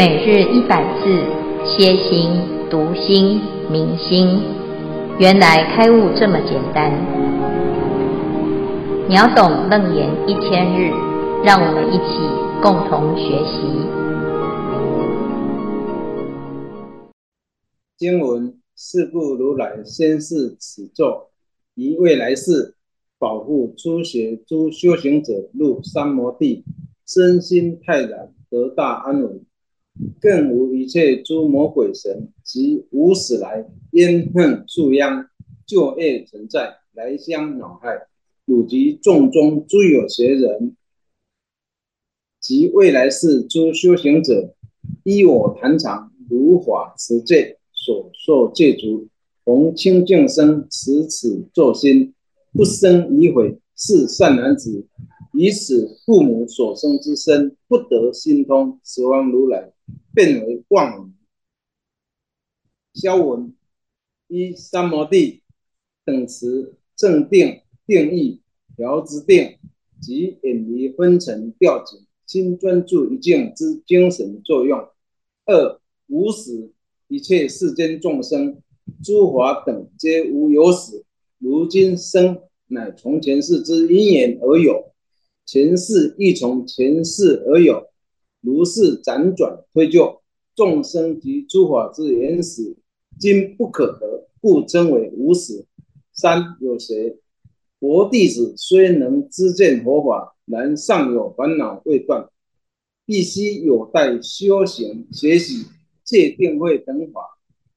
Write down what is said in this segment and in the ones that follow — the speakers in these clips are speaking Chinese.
每日一百字，歇心、读心、明心，原来开悟这么简单。秒懂楞严一千日，让我们一起共同学习。经文：是故如来先是此咒，于未来世保护初学诸修行者入三摩地，身心泰然，得大安稳。更无一切诸魔鬼神及无始来冤恨宿殃旧业存在来相恼害，汝及众中诸有学人。及未来世诸修行者，依我谈场如法持戒所受戒足，逢清净身持此作心，不生疑悔，是善男子，以此父母所生之身不得心通，十方如来。变为妄语。消文一三摩地等词正定定义调之定及远离昏沉掉举心专注一境之精神作用。二无始一切世间众生诸法等皆无有始，如今生乃从前世之因缘而有，前世亦从前世而有。如是辗转推究，众生及诸法之原始，今不可得，故称为无始。三有学，佛弟子虽能知见佛法，然尚有烦恼未断，必须有待修行学习戒定慧等法，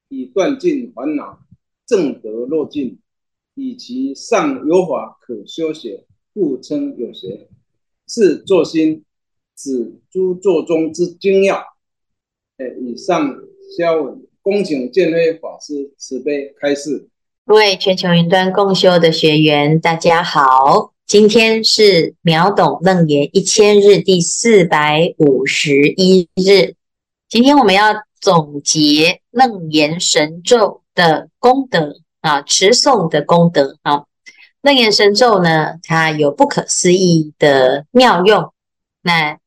以断尽烦恼，证得若尽。以其尚有法可修学，故称有学。是作心。指诸作中之精要。哎，以上消文，恭请见辉法师慈悲开示。各位全球云端共修的学员，大家好，今天是秒懂楞严一千日第四百五十一日。今天我们要总结楞严神咒的功德啊，持诵的功德啊。楞严神咒呢，它有不可思议的妙用。那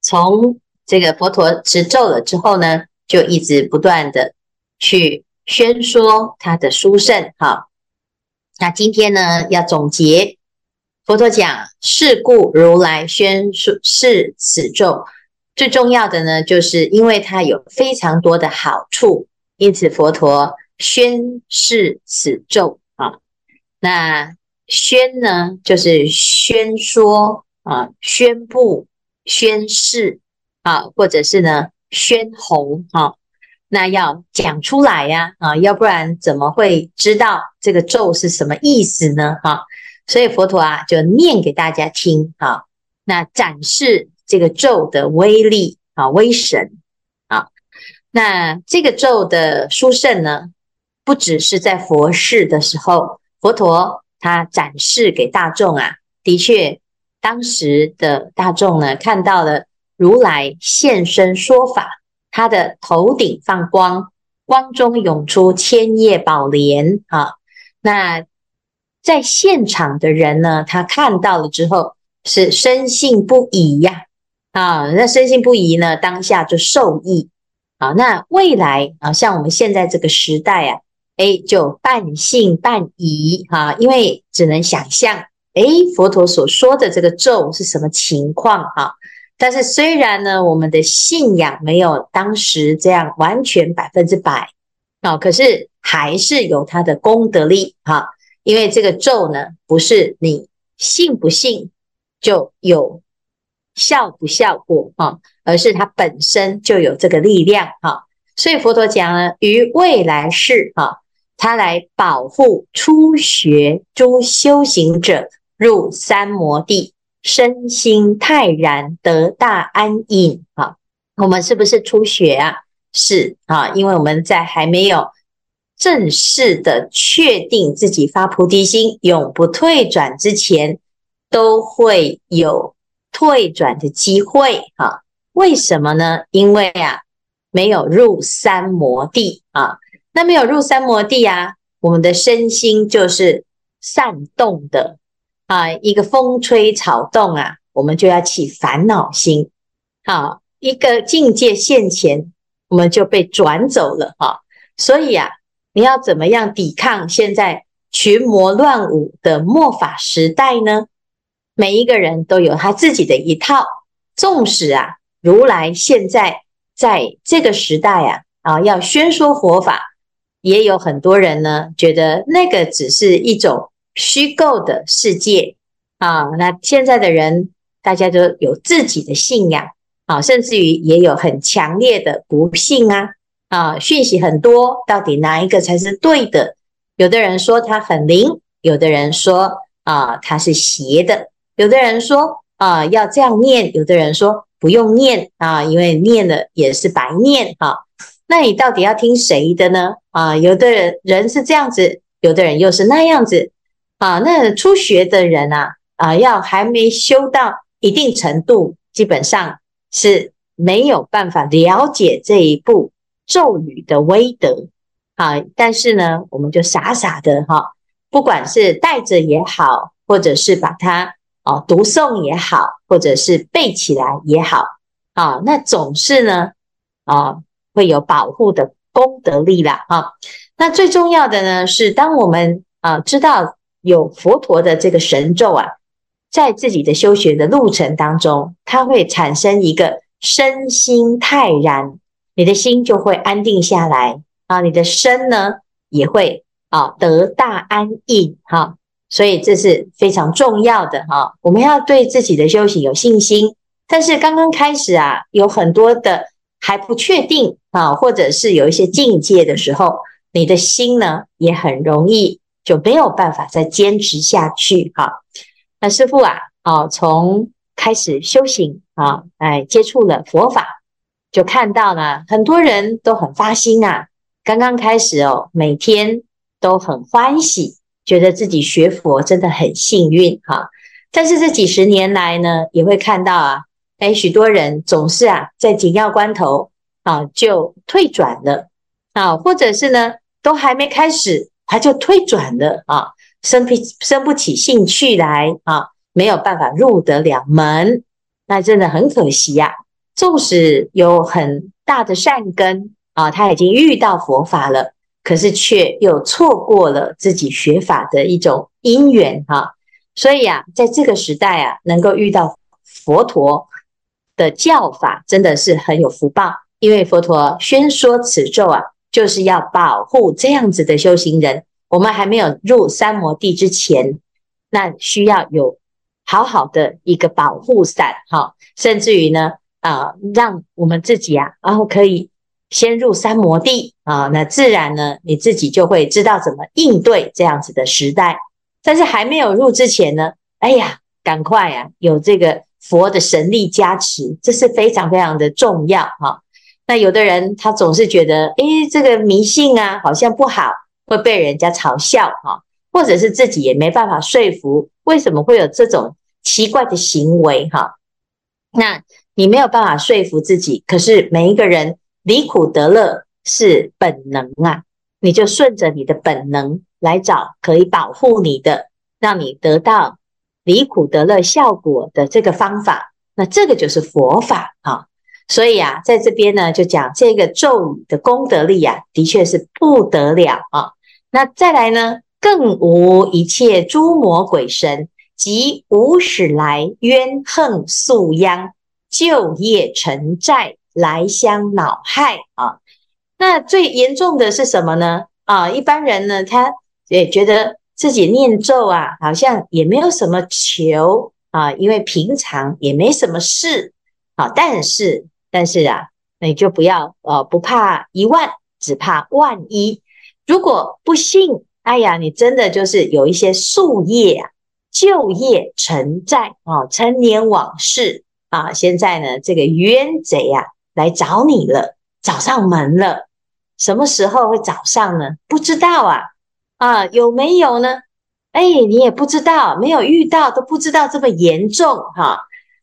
从这个佛陀持咒了之后呢，就一直不断的去宣说他的殊胜。好，那今天呢要总结，佛陀讲，是故如来宣示此咒，最重要的呢，就是因为它有非常多的好处，因此佛陀宣示此咒啊。那宣呢，就是宣说啊，宣布。宣示啊，或者是呢宣弘啊，那要讲出来呀啊，要不然怎么会知道这个咒是什么意思呢？哈、啊，所以佛陀啊就念给大家听啊，那展示这个咒的威力啊威神啊，那这个咒的殊胜呢，不只是在佛世的时候，佛陀他展示给大众啊，的确。当时的大众呢，看到了如来现身说法，他的头顶放光，光中涌出千叶宝莲啊。那在现场的人呢，他看到了之后是深信不疑呀啊，那深信不疑呢，当下就受益啊。那未来啊，像我们现在这个时代啊，诶，就半信半疑啊，因为只能想象。诶，佛陀所说的这个咒是什么情况哈？但是虽然呢，我们的信仰没有当时这样完全百分之百啊，可是还是有它的功德力哈。因为这个咒呢，不是你信不信就有效不效果哈，而是它本身就有这个力量哈。所以佛陀讲呢，于未来世哈，他来保护初学诸修行者。入三摩地，身心泰然，得大安隐。啊，我们是不是初学啊？是啊，因为我们在还没有正式的确定自己发菩提心，永不退转之前，都会有退转的机会。啊，为什么呢？因为啊，没有入三摩地啊。那没有入三摩地啊，我们的身心就是散动的。啊，一个风吹草动啊，我们就要起烦恼心。好，一个境界现前，我们就被转走了哈。所以啊，你要怎么样抵抗现在群魔乱舞的末法时代呢？每一个人都有他自己的一套，纵使啊，如来现在在这个时代啊，啊，要宣说佛法，也有很多人呢觉得那个只是一种虚构的世界啊。那现在的人，大家都有自己的信仰啊，甚至于也有很强烈的不信啊啊，讯息很多，到底哪一个才是对的？有的人说它很灵，有的人说啊，它是邪的。有的人说啊，要这样念；有的人说不用念啊，因为念了也是白念啊。那你到底要听谁的呢？啊，有的人人是这样子，有的人又是那样子啊。那初学的人啊，啊，要还没修到一定程度，基本上是没有办法了解这一部咒语的威德啊。但是呢，我们就傻傻的哈，不管是带着也好，或者是把它。哦，读诵也好，或者是背起来也好，啊，那总是呢，啊，会有保护的功德力啦，啊，那最重要的呢，是当我们啊知道有佛陀的这个神咒啊，在自己的修学的路程当中，它会产生一个身心泰然，你的心就会安定下来啊，你的身呢也会啊得大安逸哈。所以这是非常重要的哈，我们要对自己的修行有信心。但是刚刚开始啊，有很多的还不确定啊，或者是有一些境界的时候，你的心呢也很容易就没有办法再坚持下去哈。那师父啊，啊，从开始修行啊，哎，接触了佛法，就看到呢，很多人都很发心啊，刚刚开始哦，每天都很欢喜。觉得自己学佛真的很幸运哈，但是这几十年来呢，也会看到啊，诶，许多人总是啊，在紧要关头啊就退转了啊，或者是呢，都还没开始他就退转了啊，生不生不起兴趣来啊，没有办法入得了门，那真的很可惜呀。纵使有很大的善根啊，他已经遇到佛法了。可是却又错过了自己学法的一种因缘哈，所以啊，在这个时代啊，能够遇到佛陀的教法，真的是很有福报。因为佛陀宣说此咒啊，就是要保护这样子的修行人。我们还没有入三摩地之前，那需要有好好的一个保护伞哈，甚至于呢，啊，让我们自己啊，然后可以。先入三摩地啊，那自然呢，你自己就会知道怎么应对这样子的时代。但是还没有入之前呢，哎呀，赶快啊，有这个佛的神力加持，这是非常非常的重要哈。那有的人他总是觉得，诶，这个迷信啊，好像不好，会被人家嘲笑哈，或者是自己也没办法说服，为什么会有这种奇怪的行为哈？那你没有办法说服自己，可是每一个人。离苦得乐是本能啊，你就顺着你的本能来找可以保护你的，让你得到离苦得乐效果的这个方法，那这个就是佛法啊。所以啊，在这边呢，就讲这个咒语的功德力啊，的确是不得了啊。那再来呢，更无一切诸魔鬼神及无始来冤横宿殃旧业成债。来相恼害啊！那最严重的是什么呢？啊，一般人呢，他也觉得自己念咒啊，好像也没有什么求啊，因为平常也没什么事啊。但是，但是啊，你就不要呃，不怕一万，只怕万一。如果不幸，哎呀，你真的就是有一些宿业啊，旧业成债啊，陈年往事啊，现在呢，这个冤贼啊。来找你了，找上门了。什么时候会找上呢？不知道啊，啊，有没有呢？哎，你也不知道，没有遇到都不知道这么严重哈。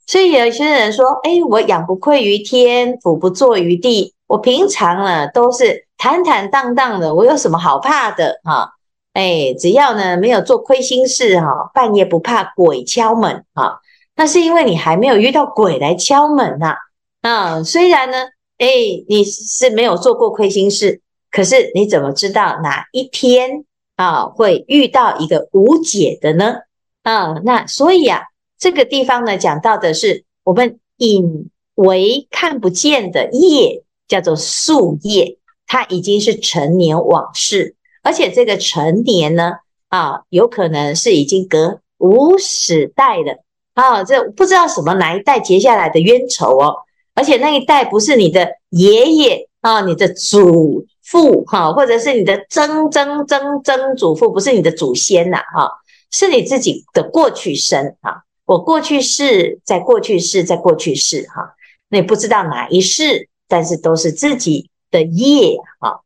所以有些人说，哎，我仰不愧于天，俯不怍于地。我平常呢都是坦坦荡荡的，我有什么好怕的哈？哎，只要呢没有做亏心事哈，半夜不怕鬼敲门哈。那是因为你还没有遇到鬼来敲门呐。啊。虽然呢，哎，你是没有做过亏心事，可是你怎么知道哪一天啊会遇到一个无解的呢？啊，那所以啊，这个地方呢讲到的是我们隐为看不见的业，叫做宿业，它已经是陈年往事，而且这个陈年呢，啊，有可能是已经隔无始代了。啊，这不知道什么哪一代结下来的冤仇哦，而且那一代不是你的爷爷啊，你的祖父哈，或者是你的曾曾曾曾祖父，不是你的祖先呐，哈，是你自己的过去生啊。我过去世，在过去世，在过去世哈，那不知道哪一世，但是都是自己的业哈。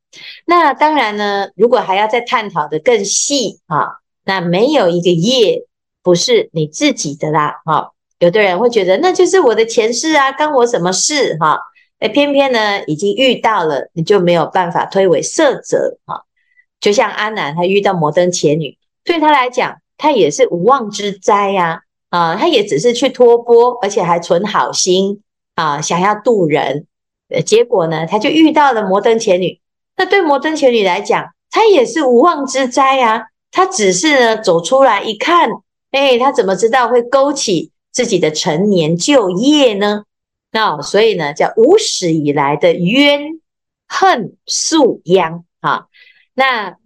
那当然呢，如果还要再探讨的更细啊，那没有一个业。不是你自己的啦，哈，有的人会觉得那就是我的前世啊，干我什么事哈？哎，偏偏呢已经遇到了，你就没有办法推诿塞责哈。就像阿南他遇到摩登伽女，对他来讲，他也是无妄之灾呀，啊，他也只是去托钵，而且还存好心啊，想要渡人，结果呢，他就遇到了摩登伽女。那对摩登伽女来讲，他也是无妄之灾呀，他只是呢走出来一看。哎，他怎么知道会勾起自己的陈年旧业呢？那所以呢，叫无始以来的冤恨宿殃啊。那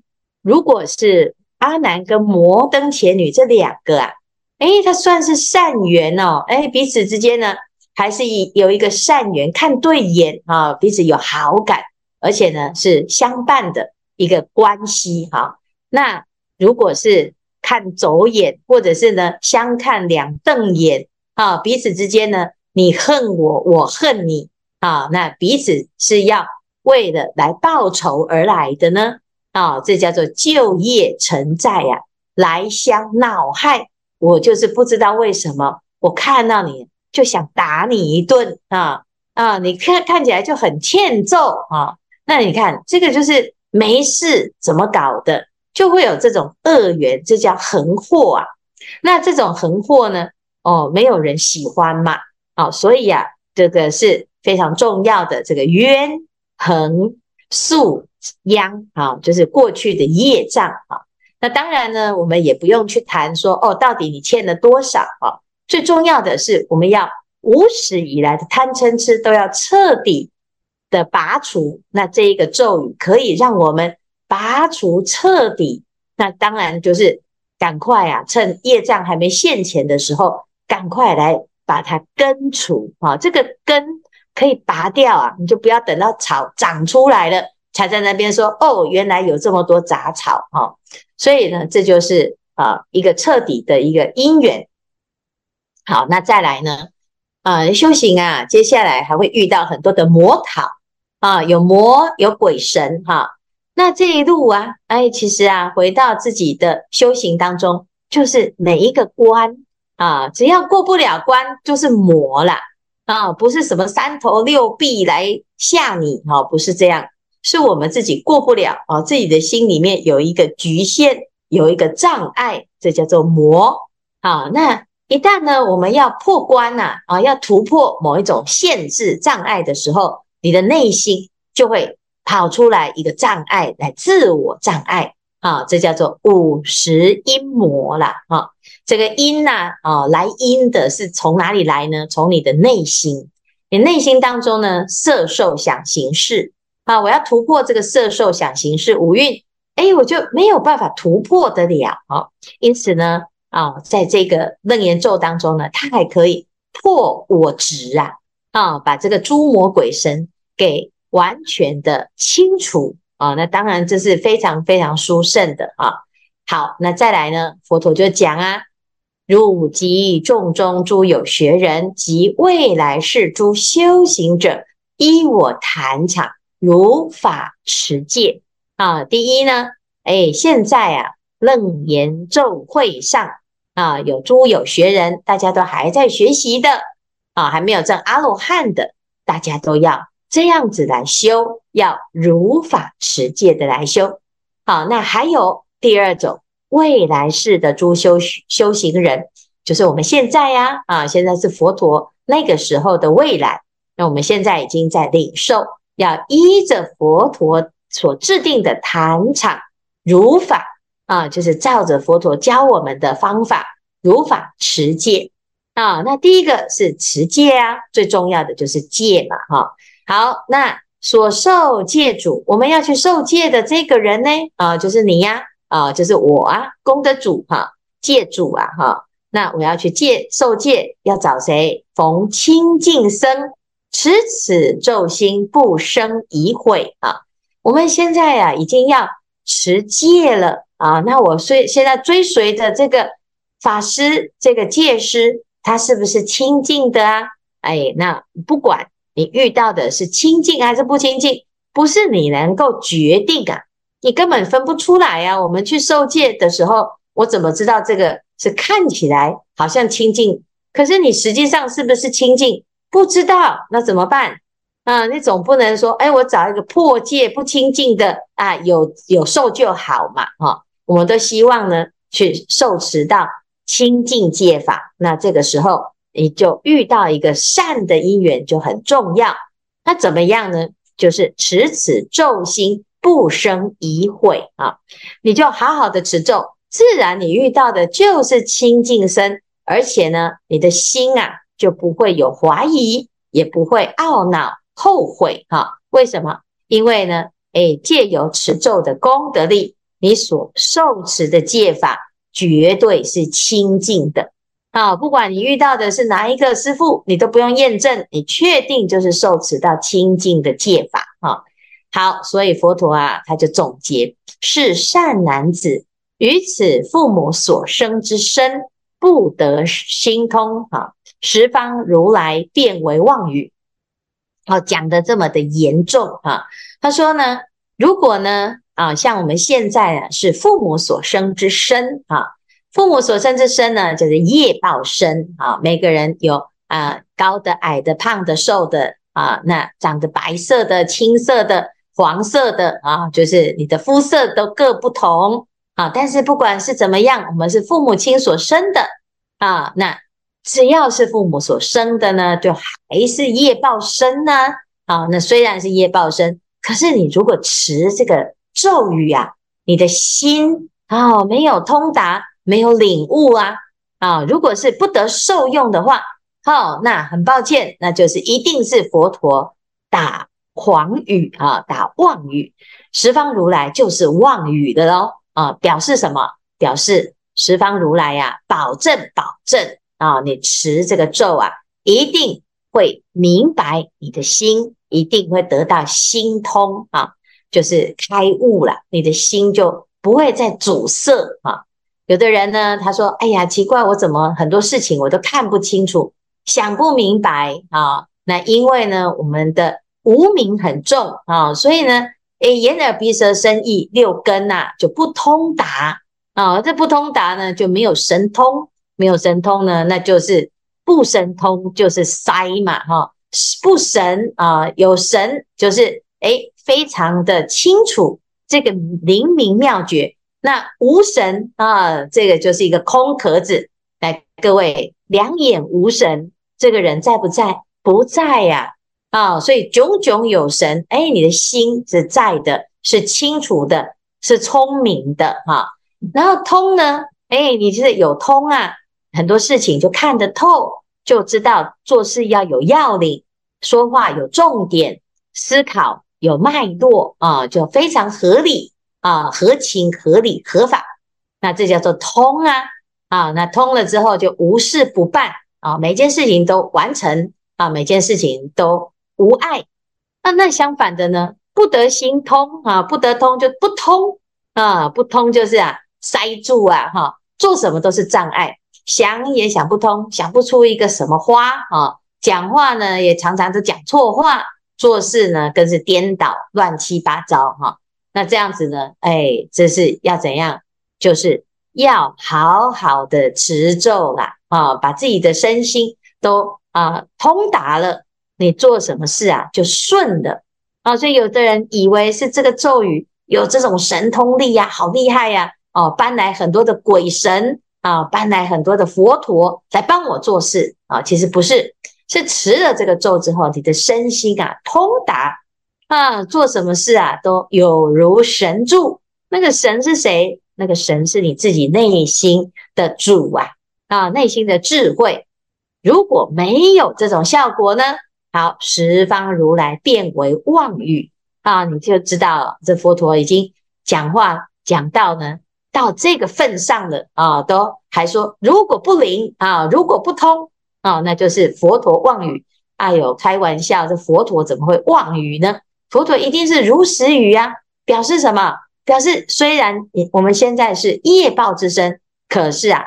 如果是阿南跟摩登前女这两个啊，哎，他算是善缘哦。哎，彼此之间呢，还是有一个善缘，看对眼啊，彼此有好感，而且呢是相伴的一个关系哈。那如果是看走眼，或者是呢相看两瞪眼啊，彼此之间呢，你恨我，我恨你啊，那彼此是要为了来报仇而来的呢啊，这叫做旧业成债呀，来相恼害。我就是不知道为什么，我看到你就想打你一顿啊啊，你看看起来就很欠揍啊，那你看这个就是没事怎么搞的？就会有这种恶缘，这叫横祸啊。那这种横祸呢，哦，没有人喜欢嘛，哦，所以啊，这个是非常重要的这个冤横宿殃啊，就是过去的业障啊。那当然呢，我们也不用去谈说哦，到底你欠了多少啊？最重要的是，我们要无始以来的贪嗔痴都要彻底的拔除。那这一个咒语可以让我们。拔除彻底，那当然就是赶快啊，趁业障还没现前的时候，赶快来把它根除啊！这个根可以拔掉啊，你就不要等到草长出来了，才在那边说哦，原来有这么多杂草啊！所以呢，这就是啊一个彻底的一个因缘。好，那再来呢，啊修行啊，接下来还会遇到很多的魔讨啊，有魔有鬼神哈。那这一路啊，哎，其实啊，回到自己的修行当中，就是每一个关啊，只要过不了关，就是魔啦啊，不是什么三头六臂来吓你哈，不是这样，是我们自己过不了啊，自己的心里面有一个局限，有一个障碍，这叫做魔啊。那一旦呢，我们要破关呐，啊，要突破某一种限制障碍的时候，你的内心就会。跑出来一个障碍来自我障碍啊，这叫做五十因魔啦啊。这个因呐啊，来因的是从哪里来呢？从你的内心，你内心当中呢，色受想行识啊，我要突破这个色受想行识五蕴，哎，我就没有办法突破得了啊。因此呢啊，在这个楞严咒当中呢，它还可以破我执啊啊，把这个诸魔鬼神给。完全的清除啊，那当然这是非常非常殊胜的啊。好，那再来呢，佛陀就讲啊，汝及众中诸有学人及未来世诸修行者，依我谈场如法持戒啊。第一呢，哎，现在啊，楞严咒会上啊，有诸有学人，大家都还在学习的啊，还没有证阿罗汉的，大家都要。这样子来修，要如法持戒的来修。好，那还有第二种未来世的诸修修行人，就是我们现在呀，啊，现在是佛陀那个时候的未来，那我们现在已经在领受，要依着佛陀所制定的坛场如法啊，就是照着佛陀教我们的方法如法持戒啊。那第一个是持戒啊，最重要的就是戒嘛，哈。好，那所受戒主，我们要去受戒的这个人呢，啊，就是你呀，啊就是我啊，功德主哈，戒主啊，哈。那我要去戒受戒，要找谁？逢清净生。持此咒心，不生疑悔啊！我们现在呀、啊，已经要持戒了啊。那我随现在追随着这个法师，这个戒师，他是不是清净的啊？哎，那不管你遇到的是清净还是不清净，不是你能够决定啊，你根本分不出来呀、啊。我们去受戒的时候，我怎么知道这个是看起来好像清净，可是你实际上是不是清净？不知道那怎么办啊？你总不能说，哎，我找一个破戒不清净的啊，有有受就好嘛，哈。我们都希望呢，去受持到清净戒法。那这个时候，你就遇到一个善的因缘就很重要。那怎么样呢？就是持此咒心，不生疑悔啊。你就好好的持咒，自然你遇到的就是清净身，而且呢，你的心啊。就不会有怀疑，也不会懊恼、后悔，哈？为什么？因为呢，诶，借由持咒的功德力，你所受持的戒法绝对是清净的，啊！不管你遇到的是哪一个师父，你都不用验证，你确定就是受持到清净的戒法，好，所以佛陀啊，他就总结：是善男子，于此父母所生之身，不得心通，哈。十方如来变为妄语，好，讲的这么的严重啊！他说呢，如果呢啊，像我们现在啊是父母所生之身啊，父母所生之身呢，就是业报身啊。每个人有啊高的、矮的、胖的、瘦的啊，那长得白色的、青色的、黄色的啊，就是你的肤色都各不同啊。但是不管是怎么样，我们是父母亲所生的啊，那。只要是父母所生的呢，就还是业报身呢。啊，那虽然是业报身，可是你如果持这个咒语啊，你的心啊没有通达，没有领悟啊，啊，如果是不得受用的话，好，那很抱歉，那就是一定是佛陀打狂语啊，打妄语，十方如来就是妄语的喽。啊，表示什么？表示十方如来呀，保证保证。啊，你持这个咒啊，一定会明白你的心，一定会得到心通啊，就是开悟了，你的心就不会再阻塞啊。有的人呢，他说：“哎呀，奇怪，我怎么很多事情我都看不清楚，想不明白啊？”那因为呢，我们的无明很重啊，所以呢，诶，眼耳鼻舌身意六根呐就不通达啊，这不通达呢就没有神通。没有神通呢，那就是不神通，就是塞嘛，哈，不神啊，有神就是诶，非常的清楚这个灵明妙觉。那无神啊，这个就是一个空壳子。来，各位，两眼无神，这个人在不在？不在呀，啊所以炯炯有神，诶，你的心是在的，是清楚的，是聪明的，哈。然后通呢，诶，你就是有通啊。很多事情就看得透，就知道做事要有要领，说话有重点，思考有脉络啊，就非常合理啊，合情合理合法，那这叫做通啊啊，那通了之后就无事不办啊，每件事情都完成啊，每件事情都无碍。那那相反的呢，不得心通啊，不得通就不通啊，不通就是啊塞住啊哈，做什么都是障碍。想也想不通，想不出一个什么花啊！讲话呢也常常都讲错话，做事呢更是颠倒乱七八糟哈。那这样子呢，哎，这是要怎样？就是要好好的持咒啦啊，把自己的身心都啊通达了，你做什么事啊就顺的啊。所以有的人以为是这个咒语有这种神通力呀，好厉害呀！哦，搬来很多的鬼神。啊，搬来很多的佛陀来帮我做事啊，其实不是，是持了这个咒之后，你的身心啊通达啊，做什么事啊都有如神助。那个神是谁？那个神是你自己内心的主啊啊，内心的智慧。如果没有这种效果呢？好，十方如来变为妄语啊，你就知道这佛陀已经讲话讲到呢，到这个份上了啊，都还说如果不灵啊，如果不通啊，那就是佛陀妄语。哎呦，开玩笑，这佛陀怎么会妄语呢？佛陀一定是如实语啊，表示什么？表示虽然我们现在是业报之身，可是啊，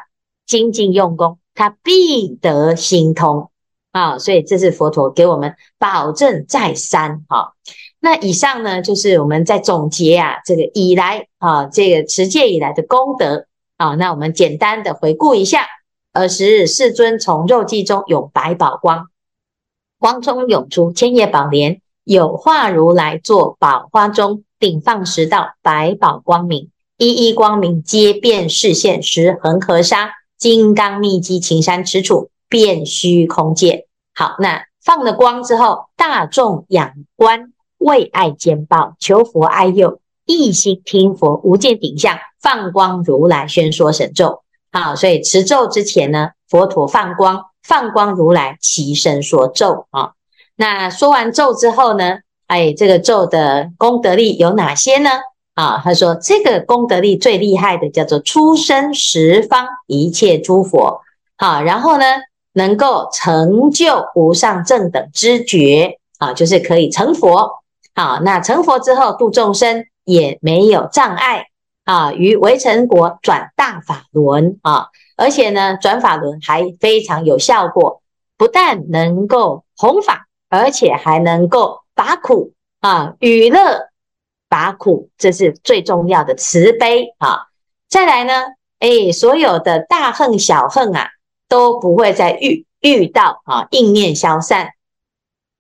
精进用功，他必得心通。啊，所以这是佛陀给我们保证再三哈。那以上呢，就是我们在总结啊，这个以来啊，这个持戒以来的功德啊。那我们简单的回顾一下：尔时世尊从肉髻中有百宝光，光中涌出千叶宝莲，有化如来坐宝花中，顶放十道百宝光明，一一光明皆遍示现十恒河沙，金刚密积勤山持处。遍虚空界，好，那放了光之后，大众仰观，为爱兼报，求佛爱佑，一心听佛无见顶相，放光如来宣说神咒。好，所以持咒之前呢，佛陀放光，放光如来齐声说咒啊。那说完咒之后呢，哎，这个咒的功德力有哪些呢？啊，他说这个功德力最厉害的叫做出生十方一切诸佛。好，然后呢？能够成就无上正等知觉啊，就是可以成佛啊。那成佛之后度众生也没有障碍啊。于微尘国转大法轮啊，而且呢，转法轮还非常有效果，不但能够弘法，而且还能够拔苦啊，与乐拔苦，这是最重要的慈悲啊。再来呢，哎，所有的大恨小恨啊。都不会再遇遇到啊，应念消散。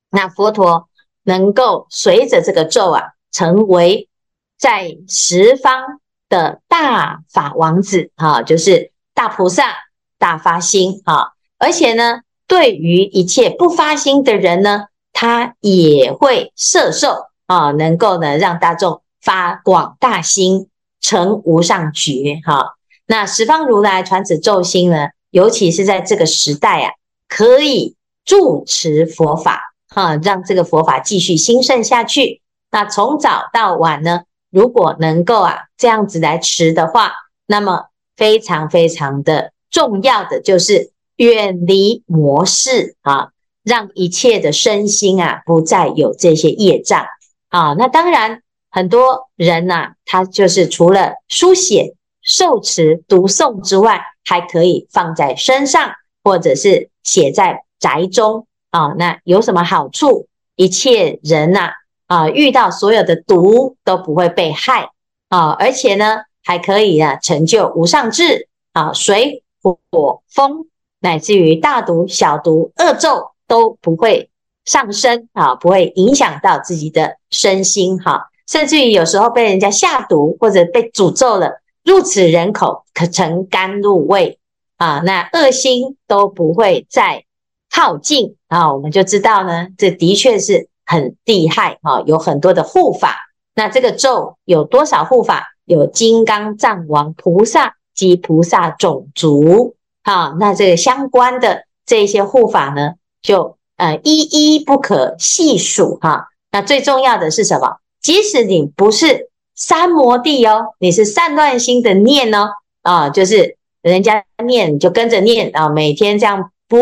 那佛陀能够随着这个咒啊，成为在十方的大法王子啊，就是大菩萨大发心啊。而且呢，对于一切不发心的人呢，他也会摄受啊，能够呢让大众发广大心，成无上觉哈。那十方如来传此咒心呢？尤其是在这个时代啊，可以住持佛法哈，让这个佛法继续兴盛下去。那从早到晚呢，如果能够啊这样子来持的话，那么非常非常的重要的就是远离魔事啊，让一切的身心啊不再有这些业障啊。那当然，很多人呐、啊，他就是除了书写、受持、读诵之外，还可以放在身上，或者是写在宅中啊。那有什么好处？一切人呐啊，遇到所有的毒都不会被害啊，而且呢，还可以啊成就无上智啊，水火风乃至于大毒小毒恶咒都不会上身啊，不会影响到自己的身心哈、甚至于有时候被人家下毒或者被诅咒了。入此人口，可成甘露味啊！那恶心都不会再靠近啊！我们就知道呢，这的确是很厉害啊！有很多的护法，那这个咒有多少护法？有金刚藏王菩萨及菩萨种族啊！那这个相关的这些护法呢，就呃一一不可细数哈！那最重要的是什么？即使你不是。三摩地哦，你是散乱心的念哦，啊，就是人家念你就跟着念啊，每天这样播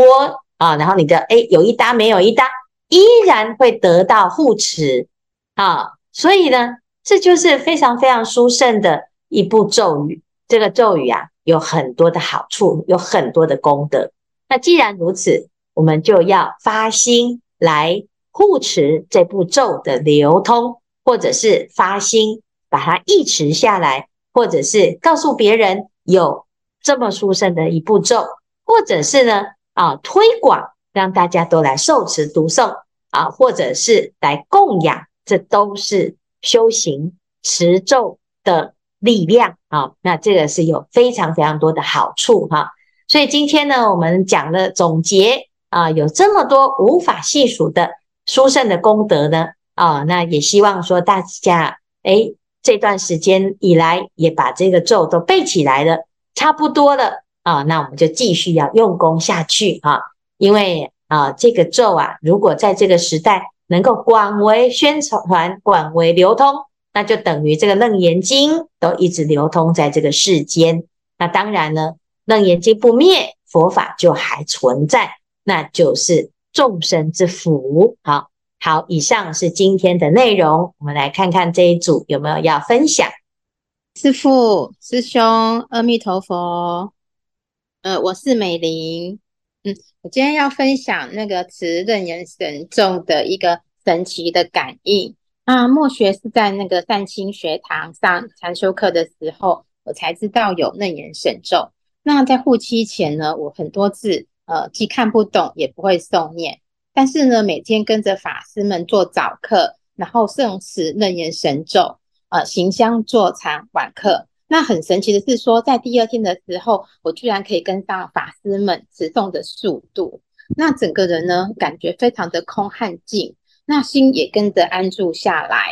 啊，然后你的诶有一搭没有一搭，依然会得到护持啊，所以呢，这就是非常非常殊胜的一部咒语。这个咒语啊，有很多的好处，有很多的功德。那既然如此，我们就要发心来护持这部咒的流通，或者是发心。把它忆持下来，或者是告诉别人有这么殊胜的一步咒，或者是呢啊推广，让大家都来受持读诵啊，或者是来供养，这都是修行持咒的力量啊。那这个是有非常非常多的好处哈。所以今天呢，我们讲了总结啊，有这么多无法细数的殊胜的功德呢？啊，那也希望说大家，诶，这段时间以来也把这个咒都背起来了，差不多了啊，那我们就继续要用功下去啊，因为啊，这个咒啊，如果在这个时代能够广为宣传、广为流通，那就等于这个楞严经都一直流通在这个世间。那当然呢，楞严经不灭，佛法就还存在。那就是众生之福。好好，以上是今天的内容。我们来看看这一组有没有要分享。师父、师兄，阿弥陀佛。呃，我是美玲。嗯，我今天要分享那个持楞严神咒的一个神奇的感应。那末学是在那个善清学堂上禅修课的时候，我才知道有楞严神咒。那在护期前呢，我很多字。呃，既看不懂，也不会诵念，但是呢，每天跟着法师们做早课，然后诵持楞严神咒，呃，行香坐禅晚课。那很神奇的是说，在第二天的时候，我居然可以跟上法师们持诵的速度，那整个人呢，感觉非常的空和静，那心也跟着安住下来。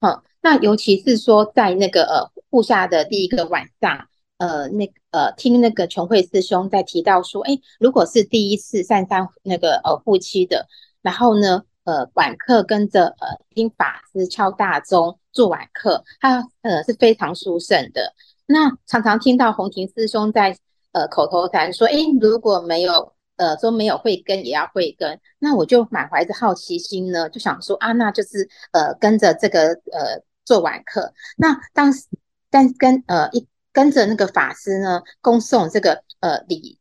嗯，那尤其是说，在那个呃护下的第一个晚上。呃，那呃，听那个琼慧师兄在提到说，诶，如果是第一次上山那个呃护期的，然后呢，呃，晚课跟着呃听法师敲大钟做晚课，他呃是非常殊胜的。那常常听到弘庭师兄在呃口头禅说，诶，如果没有呃说没有慧根也要慧根，那我就满怀着好奇心呢，就想说啊，那就是呃跟着这个呃做晚课。那当时但跟呃一。跟着那个法师呢，恭诵这个呃礼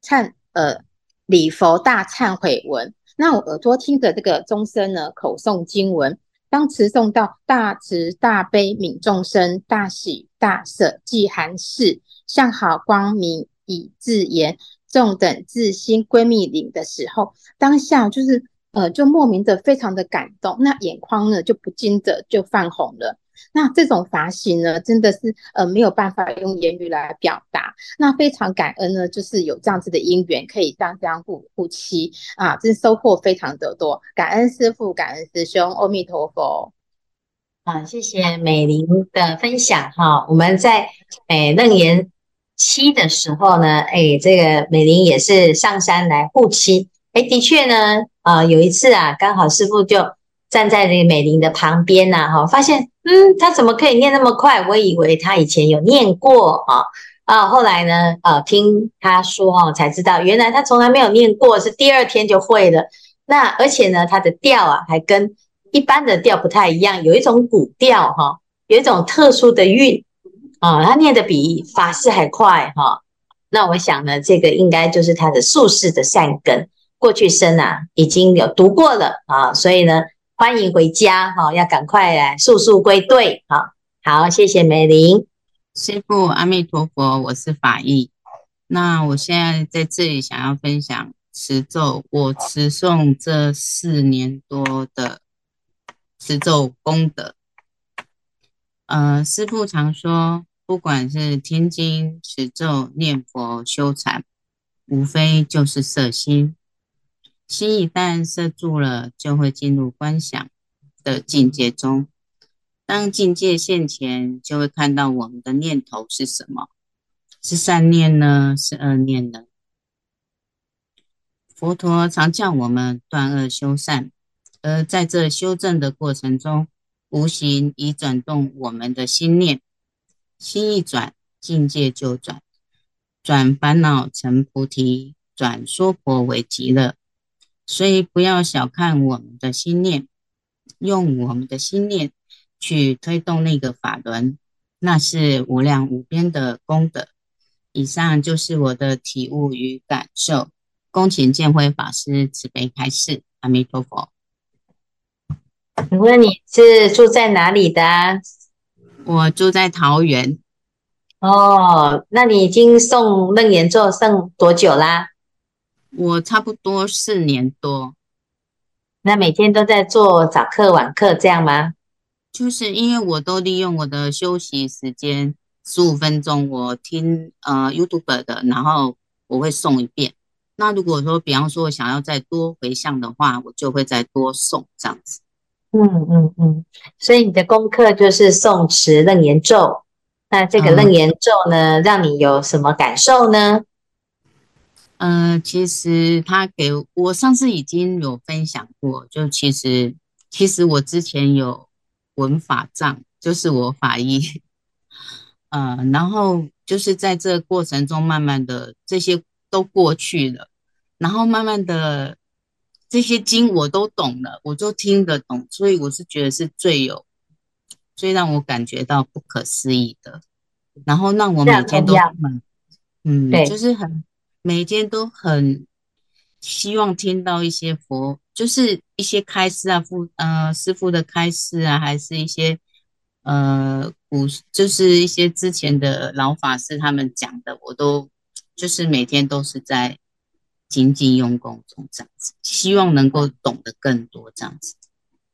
忏呃礼佛大忏悔文。那我耳朵听着这个钟声呢，口诵经文。当持诵到大慈大悲悯众生，大喜大舍济含识，相好光明以自言，众等自心归密领的时候，当下就是呃就莫名的非常的感动，那眼眶呢就不禁的就泛红了。那这种法喜呢，真的是呃没有办法用言语来表达。那非常感恩呢，就是有这样子的因缘，可以当这样护护期啊，真收获非常的多。感恩师父，感恩师兄，阿弥陀佛。啊，谢谢美玲的分享哈。我们在诶楞严期的时候呢，诶这个美玲也是上山来护期。诶的确呢，啊有一次啊，刚好师父就站在这个美玲的旁边呐，哈，发现。嗯，他怎么可以念那么快？我以为他以前有念过啊啊！后来呢，呃，听他说哦，才知道原来他从来没有念过，是第二天就会了。那而且呢，他的调啊，还跟一般的调不太一样，有一种古调哈，有一种特殊的韵啊，他念的比法师还快哈。那我想呢，这个应该就是他的宿世的善根，过去生啊已经有读过了啊，所以呢。欢迎回家哈，要赶快来速速归队。好，好，谢谢美玲师父，阿弥陀佛，我是法义。那我现在在这里想要分享持咒，我持诵这四年多的持咒功德。呃，师父常说，不管是听经、持咒、念佛、修禅，无非就是摄心。心一旦摄住了，就会进入观想的境界中。当境界现前，就会看到我们的念头是什么，是善念呢？是恶念呢？佛陀常叫我们断恶修善，而在这修正的过程中，无形已转动我们的心念。心一转，境界就转，转烦恼成菩提，转娑婆为极乐。所以不要小看我们的心念，用我们的心念去推动那个法轮，那是无量无边的功德。以上就是我的体悟与感受。恭请建辉法师慈悲开示。阿弥陀佛。请问你是住在哪里的？我住在桃园。哦，那你已经诵楞严咒诵多久啦？我差不多四年多，那每天都在做早课晚课这样吗？就是因为我都利用我的休息时间十五分钟，我听呃 YouTube 的，然后我会诵一遍，那如果说，比方说我想要再多回向的话，我就会再多诵这样子。嗯嗯嗯，所以你的功课就是诵持楞严咒。那这个楞严咒呢，嗯、让你有什么感受呢？嗯、呃，其实他给我上次已经有分享过，就其实其实我之前有闻法障，就是我法医，呃，然后就是在这个过程中，慢慢的这些都过去了，然后慢慢的这些经我都懂了，我就听得懂，所以我是觉得是最有最让我感觉到不可思议的，然后让我每天都很，嗯，对。就是很。每天都很希望听到一些佛，就是一些开示啊，父呃师父的开示啊，还是一些呃古，就是一些之前的老法师他们讲的，我都就是每天都是在精进用功中这样子，希望能够懂得更多这样子。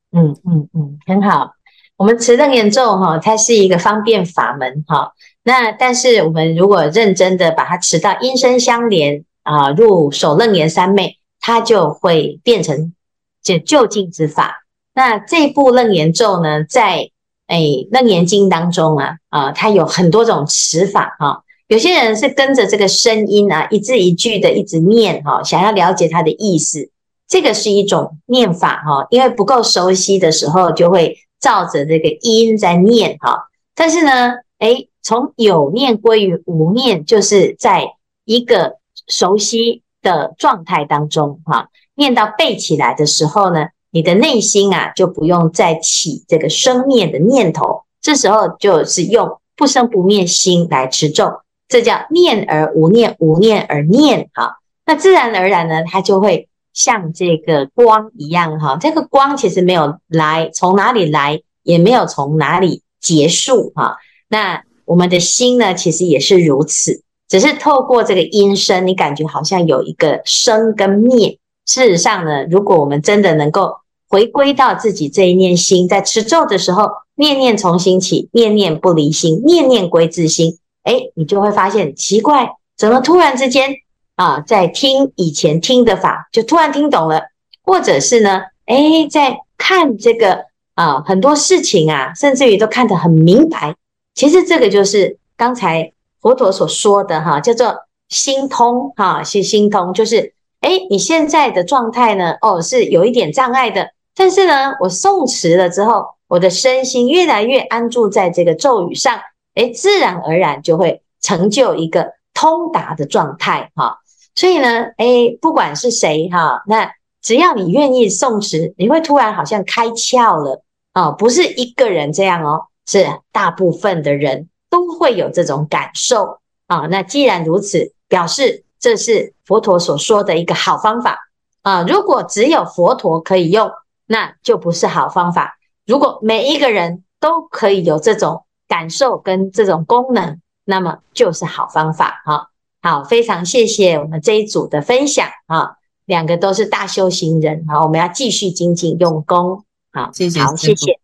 嗯嗯嗯，很好。我们持楞严咒哈，它是一个方便法门哈。那但是我们如果认真的把它持到音声相连啊，入手楞严三昧，它就会变成这究竟之法。那这部楞严咒呢，在诶楞严经当中啊啊，它有很多种持法哈。有些人是跟着这个声音啊，一字一句的一直念哈，想要了解它的意思，这个是一种念法哈。因为不够熟悉的时候，就会。照着这个音在念哈，但是呢，诶，从有念归于无念，就是在一个熟悉的状态当中哈，念到背起来的时候呢，你的内心啊就不用再起这个生灭的念头，这时候就是用不生不灭心来持咒，这叫念而无念，无念而念哈，那自然而然呢，它就会。像这个光一样哈，这个光其实没有来，从哪里来，也没有从哪里结束哈。那我们的心呢，其实也是如此，只是透过这个音声，你感觉好像有一个生跟灭。事实上呢，如果我们真的能够回归到自己这一念心，在持咒的时候，念念从心起，念念不离心，念念归自心，诶，你就会发现奇怪，怎么突然之间？啊，在听以前听的法，就突然听懂了，或者是呢，诶，在看这个啊，很多事情啊，甚至于都看得很明白。其实这个就是刚才佛陀所说的哈，叫做心通哈，是心通，就是诶，你现在的状态呢，哦，是有一点障碍的，但是呢，我诵持了之后，我的身心越来越安住在这个咒语上，诶，自然而然就会成就一个通达的状态哈。所以呢，诶，不管是谁哈，那只要你愿意诵持，你会突然好像开窍了啊！不是一个人这样哦，是大部分的人都会有这种感受啊。那既然如此，表示这是佛陀所说的一个好方法啊。如果只有佛陀可以用，那就不是好方法。如果每一个人都可以有这种感受跟这种功能，那么就是好方法哈。好，非常谢谢我们这一组的分享啊，两个都是大修行人，好，我们要继续精进用功，好，谢谢，好，谢谢。